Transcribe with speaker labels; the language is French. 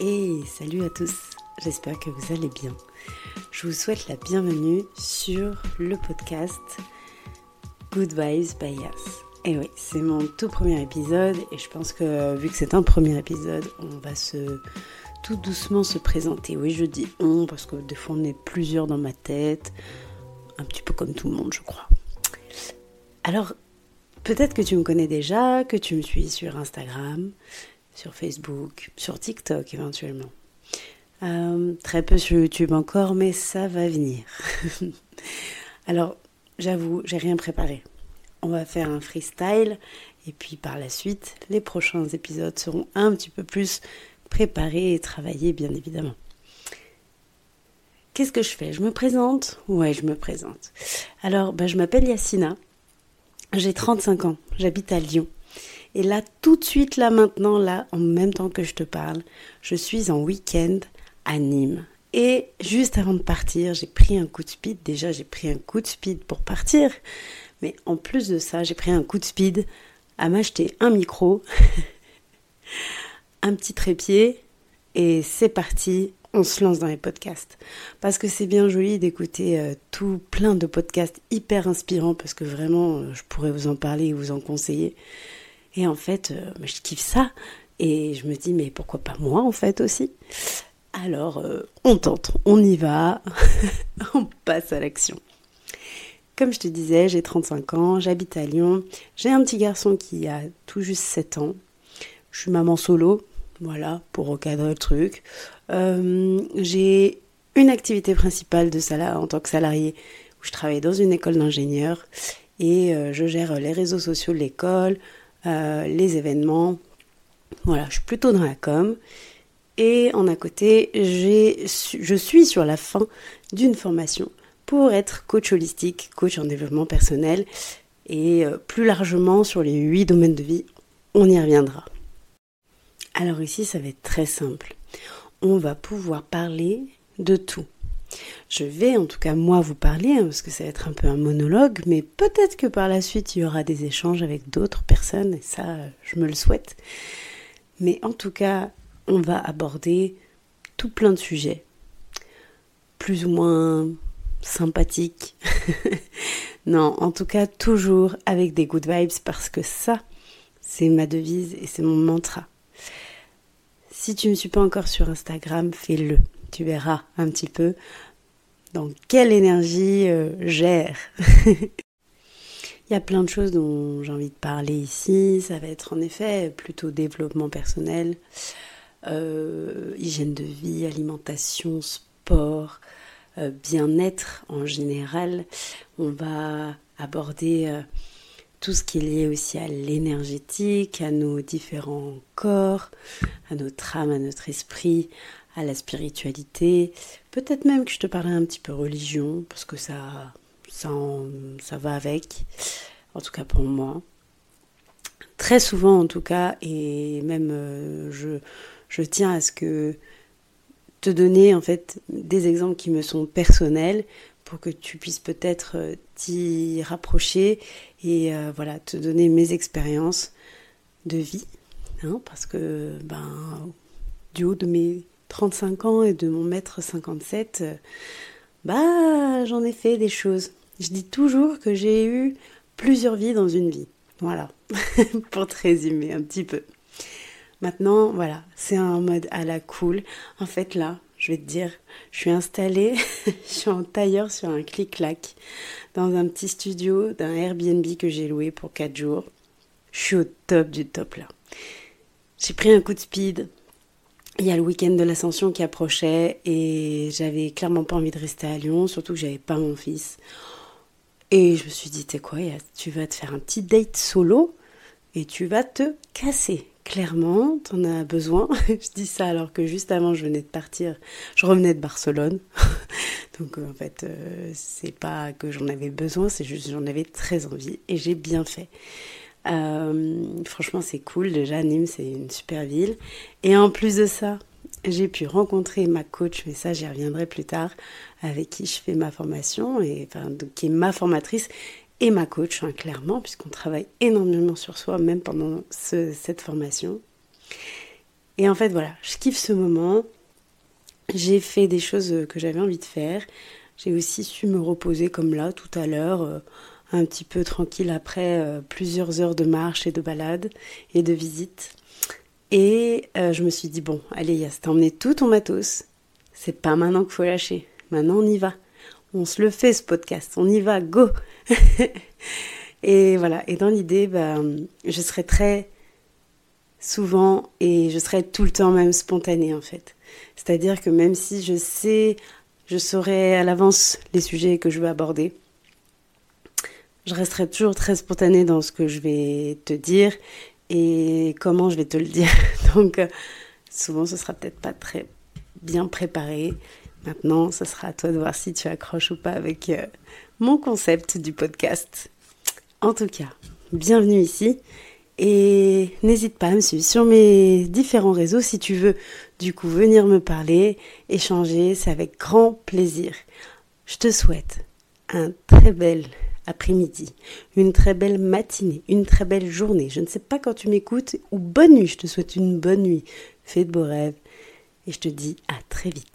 Speaker 1: Et salut à tous, j'espère que vous allez bien. Je vous souhaite la bienvenue sur le podcast Good Vibes by Yas. Et oui, c'est mon tout premier épisode et je pense que vu que c'est un premier épisode, on va se tout doucement se présenter. Oui, je dis on parce que des fois on est plusieurs dans ma tête, un petit peu comme tout le monde, je crois. Alors, peut-être que tu me connais déjà, que tu me suis sur Instagram, sur Facebook, sur TikTok éventuellement. Euh, très peu sur YouTube encore, mais ça va venir. Alors, j'avoue, j'ai rien préparé. On va faire un freestyle et puis par la suite, les prochains épisodes seront un petit peu plus préparés et travaillés, bien évidemment. Qu'est-ce que je fais? Je me présente? Ouais, je me présente. Alors, ben, je m'appelle Yacina. J'ai 35 ans. J'habite à Lyon. Et là, tout de suite, là, maintenant, là, en même temps que je te parle, je suis en week-end à Nîmes. Et juste avant de partir, j'ai pris un coup de speed. Déjà, j'ai pris un coup de speed pour partir. Mais en plus de ça, j'ai pris un coup de speed à m'acheter un micro, un petit trépied, et c'est parti, on se lance dans les podcasts. Parce que c'est bien joli d'écouter euh, tout plein de podcasts hyper inspirants, parce que vraiment, euh, je pourrais vous en parler et vous en conseiller. Et en fait, euh, je kiffe ça. Et je me dis, mais pourquoi pas moi en fait aussi? Alors, euh, on tente, on y va, on passe à l'action. Comme je te disais, j'ai 35 ans, j'habite à Lyon, j'ai un petit garçon qui a tout juste 7 ans. Je suis maman solo, voilà, pour recadrer le truc. Euh, j'ai une activité principale de en tant que salarié où je travaille dans une école d'ingénieur et je gère les réseaux sociaux de l'école, euh, les événements. Voilà, je suis plutôt dans la com. Et en à côté, je suis sur la fin d'une formation pour être coach holistique, coach en développement personnel et euh, plus largement sur les huit domaines de vie. On y reviendra. Alors ici, ça va être très simple. On va pouvoir parler de tout. Je vais en tout cas moi vous parler, hein, parce que ça va être un peu un monologue, mais peut-être que par la suite il y aura des échanges avec d'autres personnes, et ça je me le souhaite. Mais en tout cas, on va aborder tout plein de sujets, plus ou moins sympathiques. non, en tout cas toujours avec des good vibes, parce que ça, c'est ma devise et c'est mon mantra. Si tu ne me suis pas encore sur Instagram, fais-le tu verras un petit peu dans quelle énergie euh, gère. Il y a plein de choses dont j'ai envie de parler ici. Ça va être en effet plutôt développement personnel, euh, hygiène de vie, alimentation, sport, euh, bien-être en général. On va aborder tout ce qui est lié aussi à l'énergétique, à nos différents corps, à notre âme, à notre esprit, à la spiritualité. Peut-être même que je te parlerai un petit peu religion, parce que ça, ça, ça va avec, en tout cas pour moi. Très souvent en tout cas, et même euh, je, je tiens à ce que te donner en fait des exemples qui me sont personnels pour que tu puisses peut-être euh, t'y rapprocher et euh, voilà te donner mes expériences de vie hein, parce que ben du haut de mes 35 ans et de mon mètre 57, euh, bah j'en ai fait des choses. Je dis toujours que j'ai eu plusieurs vies dans une vie. Voilà, pour te résumer un petit peu. Maintenant, voilà, c'est un mode à la cool. En fait, là, je vais te dire, je suis installée, je suis en tailleur sur un clic-clac dans un petit studio d'un Airbnb que j'ai loué pour 4 jours. Je suis au top du top là. J'ai pris un coup de speed, il y a le week-end de l'ascension qui approchait et j'avais clairement pas envie de rester à Lyon, surtout que j'avais pas mon fils. Et je me suis dit, tu quoi, tu vas te faire un petit date solo et tu vas te casser. Clairement, tu en as besoin. je dis ça alors que juste avant, je venais de partir. Je revenais de Barcelone. Donc en fait, euh, c'est pas que j'en avais besoin, c'est juste j'en avais très envie et j'ai bien fait. Euh, franchement, c'est cool. Déjà, Nîmes, c'est une super ville. Et en plus de ça, j'ai pu rencontrer ma coach, mais ça, j'y reviendrai plus tard, avec qui je fais ma formation, et, qui est ma formatrice et ma coach, hein, clairement, puisqu'on travaille énormément sur soi, même pendant cette formation. Et en fait, voilà, je kiffe ce moment. J'ai fait des choses que j'avais envie de faire. J'ai aussi su me reposer comme là, tout à l'heure, euh, un petit peu tranquille après euh, plusieurs heures de marche et de balade et de visite. Et euh, je me suis dit, bon, allez, Yas, t'as emmené tout ton matos. C'est pas maintenant qu'il faut lâcher. Maintenant, on y va. On se le fait, ce podcast. On y va, go Et voilà. Et dans l'idée, bah, je serai très souvent et je serai tout le temps même spontanée, en fait. C'est-à-dire que même si je sais, je saurai à l'avance les sujets que je veux aborder, je resterai toujours très spontanée dans ce que je vais te dire et comment je vais te le dire. Donc, euh, souvent, ce sera peut-être pas très bien préparé. Maintenant, ce sera à toi de voir si tu accroches ou pas avec euh, mon concept du podcast. En tout cas, bienvenue ici et n'hésite pas à me suivre sur mes différents réseaux si tu veux du coup venir me parler, échanger, c'est avec grand plaisir. Je te souhaite un très bel après-midi, une très belle matinée, une très belle journée. Je ne sais pas quand tu m'écoutes ou bonne nuit, je te souhaite une bonne nuit. Fais de beaux rêves et je te dis à très vite.